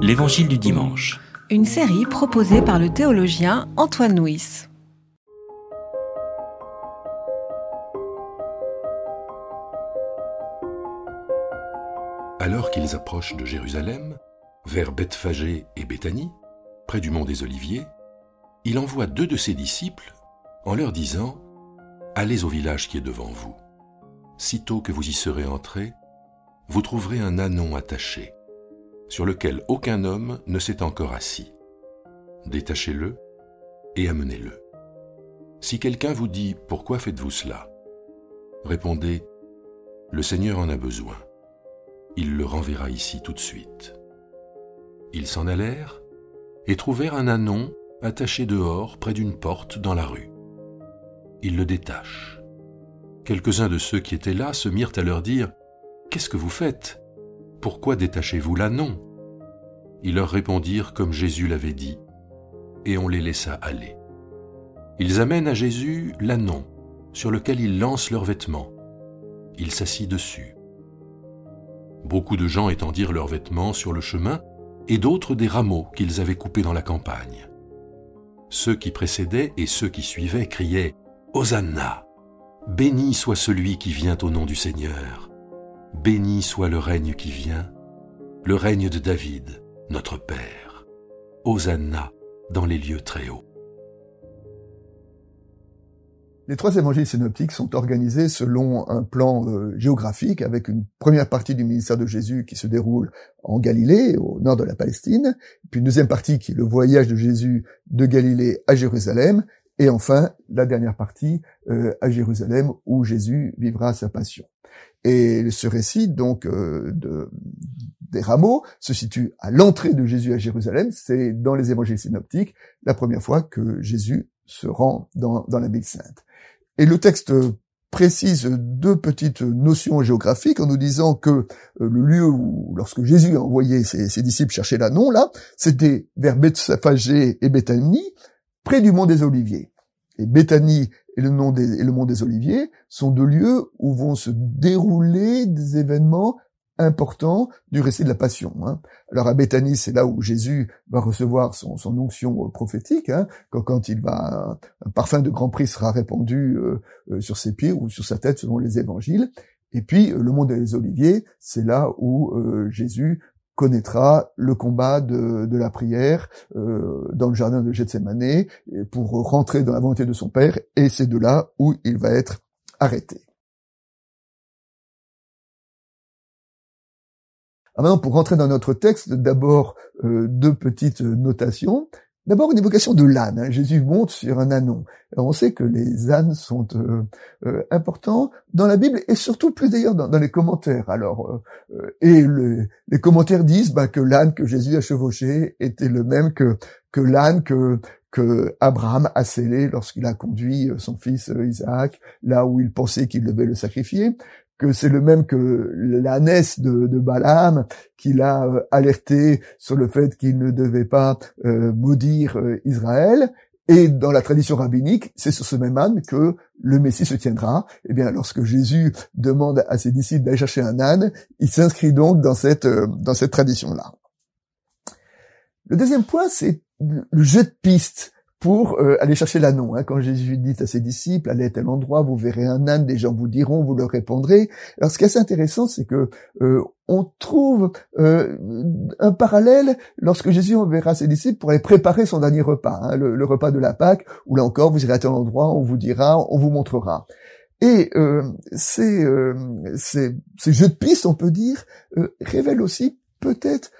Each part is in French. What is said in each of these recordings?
L'Évangile du dimanche. Une série proposée par le théologien Antoine Nuis. Alors qu'ils approchent de Jérusalem, vers Bethphagée et Béthanie, près du mont des Oliviers, il envoie deux de ses disciples en leur disant Allez au village qui est devant vous. Sitôt que vous y serez entrés, vous trouverez un anon attaché, sur lequel aucun homme ne s'est encore assis. Détachez-le et amenez-le. Si quelqu'un vous dit Pourquoi faites-vous cela? Répondez Le Seigneur en a besoin. Il le renverra ici tout de suite. Ils s'en allèrent et trouvèrent un anon attaché dehors près d'une porte dans la rue. Ils le détachent. Quelques-uns de ceux qui étaient là se mirent à leur dire Qu'est-ce que vous faites? Pourquoi détachez-vous l'anon Ils leur répondirent comme Jésus l'avait dit, et on les laissa aller. Ils amènent à Jésus l'anon, sur lequel ils lancent leurs vêtements. Il s'assit dessus. Beaucoup de gens étendirent leurs vêtements sur le chemin, et d'autres des rameaux qu'ils avaient coupés dans la campagne. Ceux qui précédaient et ceux qui suivaient criaient Hosanna Béni soit celui qui vient au nom du Seigneur. Béni soit le règne qui vient, le règne de David, notre Père. Hosanna dans les lieux très hauts. Les trois évangiles synoptiques sont organisés selon un plan euh, géographique avec une première partie du ministère de Jésus qui se déroule en Galilée, au nord de la Palestine, puis une deuxième partie qui est le voyage de Jésus de Galilée à Jérusalem, et enfin la dernière partie euh, à Jérusalem où Jésus vivra sa passion. Et ce récit donc euh, de, des rameaux se situe à l'entrée de Jésus à Jérusalem. C'est dans les évangiles synoptiques la première fois que Jésus se rend dans, dans la ville sainte. Et le texte précise deux petites notions géographiques en nous disant que euh, le lieu où, lorsque Jésus a envoyé ses, disciples chercher l'annon, là, c'était vers Bethphagée et Béthanie, près du mont des Oliviers. Et Béthanie et le, nom des, mont des Oliviers sont deux lieux où vont se dérouler des événements important du récit de la Passion. Hein. Alors à Béthanie, c'est là où Jésus va recevoir son, onction euh, prophétique, hein, quand, il va un parfum de grand prix sera répandu euh, euh, sur ses pieds ou sur sa tête selon les évangiles. Et puis le monde des Oliviers, c'est là où Jésus connaîtra le combat de, la prière dans le jardin de Gethsemane pour rentrer dans la volonté de son Père, et c'est de là où il va être arrêté. Alors maintenant, pour rentrer dans notre texte, d'abord euh, deux petites notations. D'abord une évocation de l'âne. Hein. Jésus monte sur un anon. on sait que les ânes sont euh, euh, importants dans la Bible et surtout plus d'ailleurs dans, les commentaires. Alors et les commentaires disent bah, que l'âne que Jésus a chevauché était le même que que l'âne que que Abraham a scellé lorsqu'il a conduit son fils Isaac là où il pensait qu'il devait le sacrifier, que c'est le même que l'ânesse de, de Balaam qui l'a euh, alerté sur le fait qu'il ne devait pas euh, maudire euh, Israël. Et dans la tradition rabbinique, c'est sur ce même âne que le Messie se tiendra. Eh bien, lorsque Jésus demande à ses disciples d'aller chercher un âne, il s'inscrit donc dans cette dans cette tradition-là. Le deuxième point, c'est le jeu de piste pour euh, aller chercher l'annon. Hein. Quand Jésus dit à ses disciples, allez à tel endroit, vous verrez un âne, des gens vous diront, vous leur répondrez. Alors ce qui est assez intéressant, c'est que euh, on trouve euh, un parallèle lorsque Jésus enverra ses disciples pour aller préparer son dernier repas, hein, le, repas de la Pâque, où là encore, vous irez à tel endroit, on vous dira, on vous montrera. Et ces, ces, ces jeux de pistes, on peut dire, révèlent aussi peut-être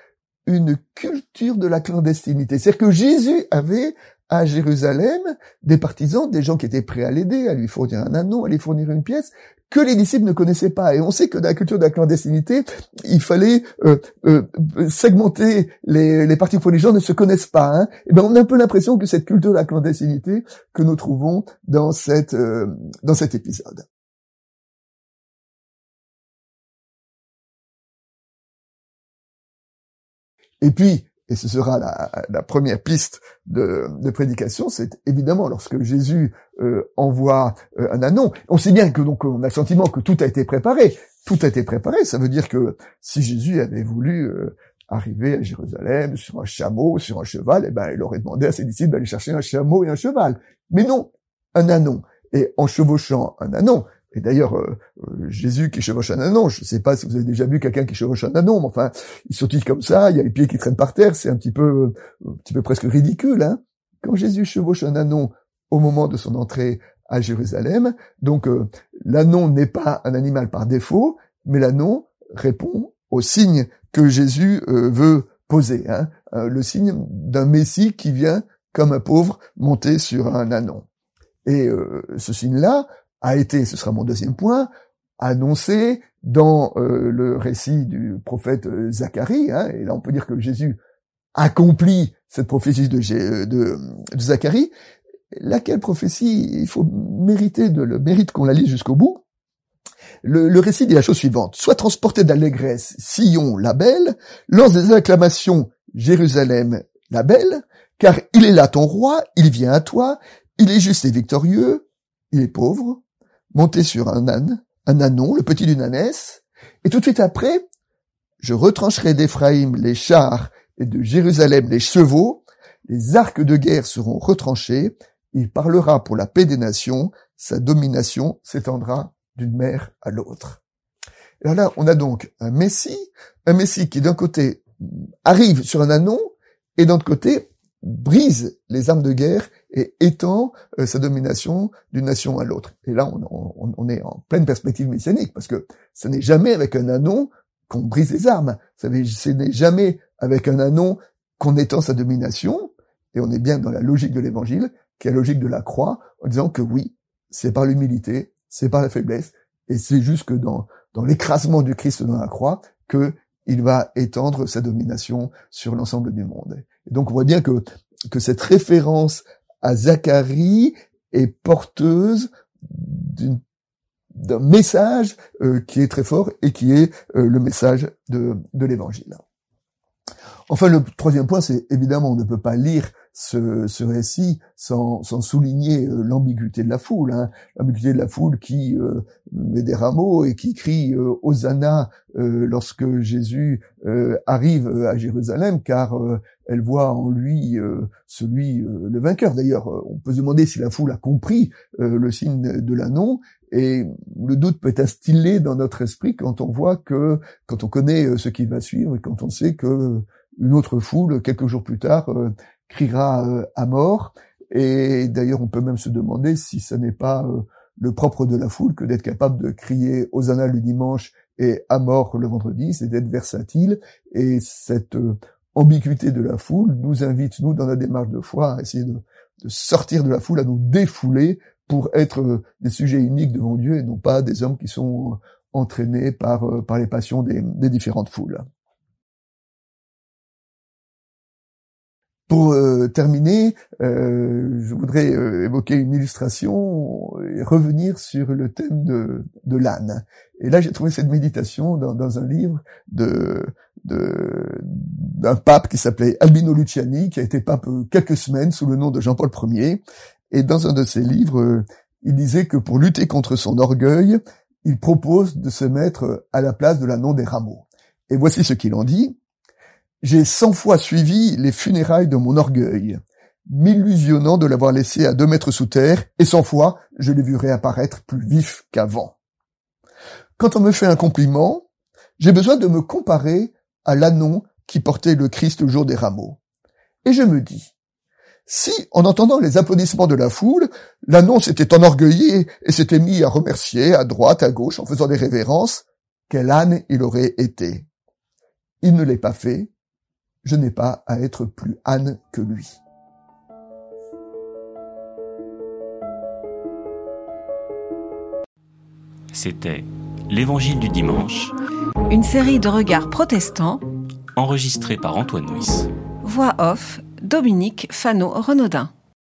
une culture de la clandestinité. C'est-à-dire que Jésus avait à Jérusalem des partisans, des gens qui étaient prêts à l'aider, à lui fournir un anneau, à lui fournir une pièce, que les disciples ne connaissaient pas. Et on sait que dans la culture de la clandestinité, il fallait euh, euh, segmenter les, les parties pour les gens ne se connaissent pas. Hein. Et ben on a un peu l'impression que cette culture de la clandestinité que nous trouvons dans cette euh, dans cet épisode. Et puis, et ce sera la, première piste de, prédication, c'est évidemment lorsque Jésus euh, envoie euh, un anon. On sait bien que donc on a le sentiment que tout a été préparé. Tout a été préparé, ça veut dire que si Jésus avait voulu euh, arrivé à Jérusalem sur un chameau, sur un cheval, eh ben, il aurait demandé à ses disciples d'aller chercher un chameau et un cheval. Mais non, un anon. Et en chevauchant un anon, et d'ailleurs, euh, euh, Jésus qui chevauche un anon, je ne sais pas si vous avez déjà vu quelqu'un qui chevauche un anon, mais enfin, il sautille comme ça, il y a les pieds qui traînent par terre, c'est un petit peu, un petit peu presque ridicule. Hein Quand Jésus chevauche un anon au moment de son entrée à Jérusalem, donc euh, l'anon n'est pas un animal par défaut, mais l'anon répond au signe que Jésus veut poser, hein, le signe d'un Messie qui vient comme un pauvre monter sur un anon. Et ce signe-là, a été, ce sera mon deuxième point, annoncé dans euh, le récit du prophète euh, Zacharie. Hein, et là, on peut dire que Jésus accomplit cette prophétie de, de Zacharie. Laquelle prophétie, il faut mériter de le mérite qu'on la lise jusqu'au bout. Le, le, récit dit la chose suivante. Sois transporté d'allégresse, Sion, la belle, lance des acclamations, Jérusalem, la belle, car il est là ton roi, il vient à toi, il est juste et victorieux, il est pauvre, monter sur un âne, un ânon, le petit d'une ânesse, et tout de suite après, je retrancherai d'Éphraïm les chars et de Jérusalem les chevaux, les arcs de guerre seront retranchés, il parlera pour la paix des nations, sa domination s'étendra d'une mer à l'autre. Alors là, on a donc un Messie, un Messie qui d'un côté arrive sur un anon, et d'un autre côté brise les armes de guerre et étend euh, sa domination d'une nation à l'autre. Et là, on, est en pleine perspective messianique, parce que ce n'est jamais avec un anon qu'on brise les armes. Ce n'est jamais avec un anon qu'on étend sa domination, et on est bien dans la logique de l'évangile, qui est la logique de la croix, en disant que oui, c'est par l'humilité, c'est par la faiblesse, et c'est juste que dans, dans l'écrasement du Christ dans la croix que il va étendre sa domination sur l'ensemble du monde. Donc on voit bien que, que cette référence à Zacharie est porteuse d'un message euh, qui est très fort et qui est euh, le message de, de l'évangile. Enfin, le troisième point, c'est évidemment, on ne peut pas lire ce, ce récit sans, sans souligner euh, l'ambiguïté de la foule, hein. l'ambiguïté de la foule qui euh, met des rameaux et qui crie euh, Hosanna lorsque Jésus arrive à Jérusalem, car elle voit en lui celui le vainqueur. D'ailleurs, on peut se demander si la foule a compris le signe de l'annon, et le doute peut être instillé dans notre esprit quand on voit que, quand on connaît ce qui va suivre et quand on sait que une autre foule, quelques jours plus tard, criera euh, à mort. Et d'ailleurs, on peut même se demander si ce n'est pas euh, le propre de la foule que d'être capable de crier Hosanna le dimanche et à mort le vendredi, c'est d'être versatile. Et cette euh, ambiguïté de la foule nous invite, nous, dans la démarche de foi, à essayer de, sortir de la foule, à nous défouler pour être des sujets uniques devant Dieu et non pas des hommes qui sont entraînés par, par les passions des différentes foules. Pour euh, terminer, euh, je voudrais euh, évoquer une illustration et revenir sur le thème de, de l'âne. Et là, j'ai trouvé cette méditation dans, dans un livre de d'un pape qui s'appelait Albino Luciani, qui a été pape quelques semaines sous le nom de Jean-Paul Ier. Et dans un de ses livres, il disait que pour lutter contre son orgueil, il propose de se mettre à la place de l'annon des rameaux. Et voici ce qu'il en dit. J'ai cent fois suivi les funérailles de mon orgueil, m'illusionnant de l'avoir laissé à deux mètres sous terre, et cent fois je l'ai vu réapparaître plus vif qu'avant. Quand on me fait un compliment, j'ai besoin de me comparer à l'annon qui portait le Christ le jour des rameaux. Et je me dis, si, en entendant les applaudissements de la foule, l'annon s'était enorgueilli et s'était mis à remercier à droite, à gauche, en faisant des révérences, quel âne il aurait été? Il ne l'est pas fait, je n'ai pas à être plus âne que lui. C'était L'Évangile du dimanche. Une série de regards protestants. Enregistré par Antoine Nuis. Voix off, Dominique Fano-Renaudin.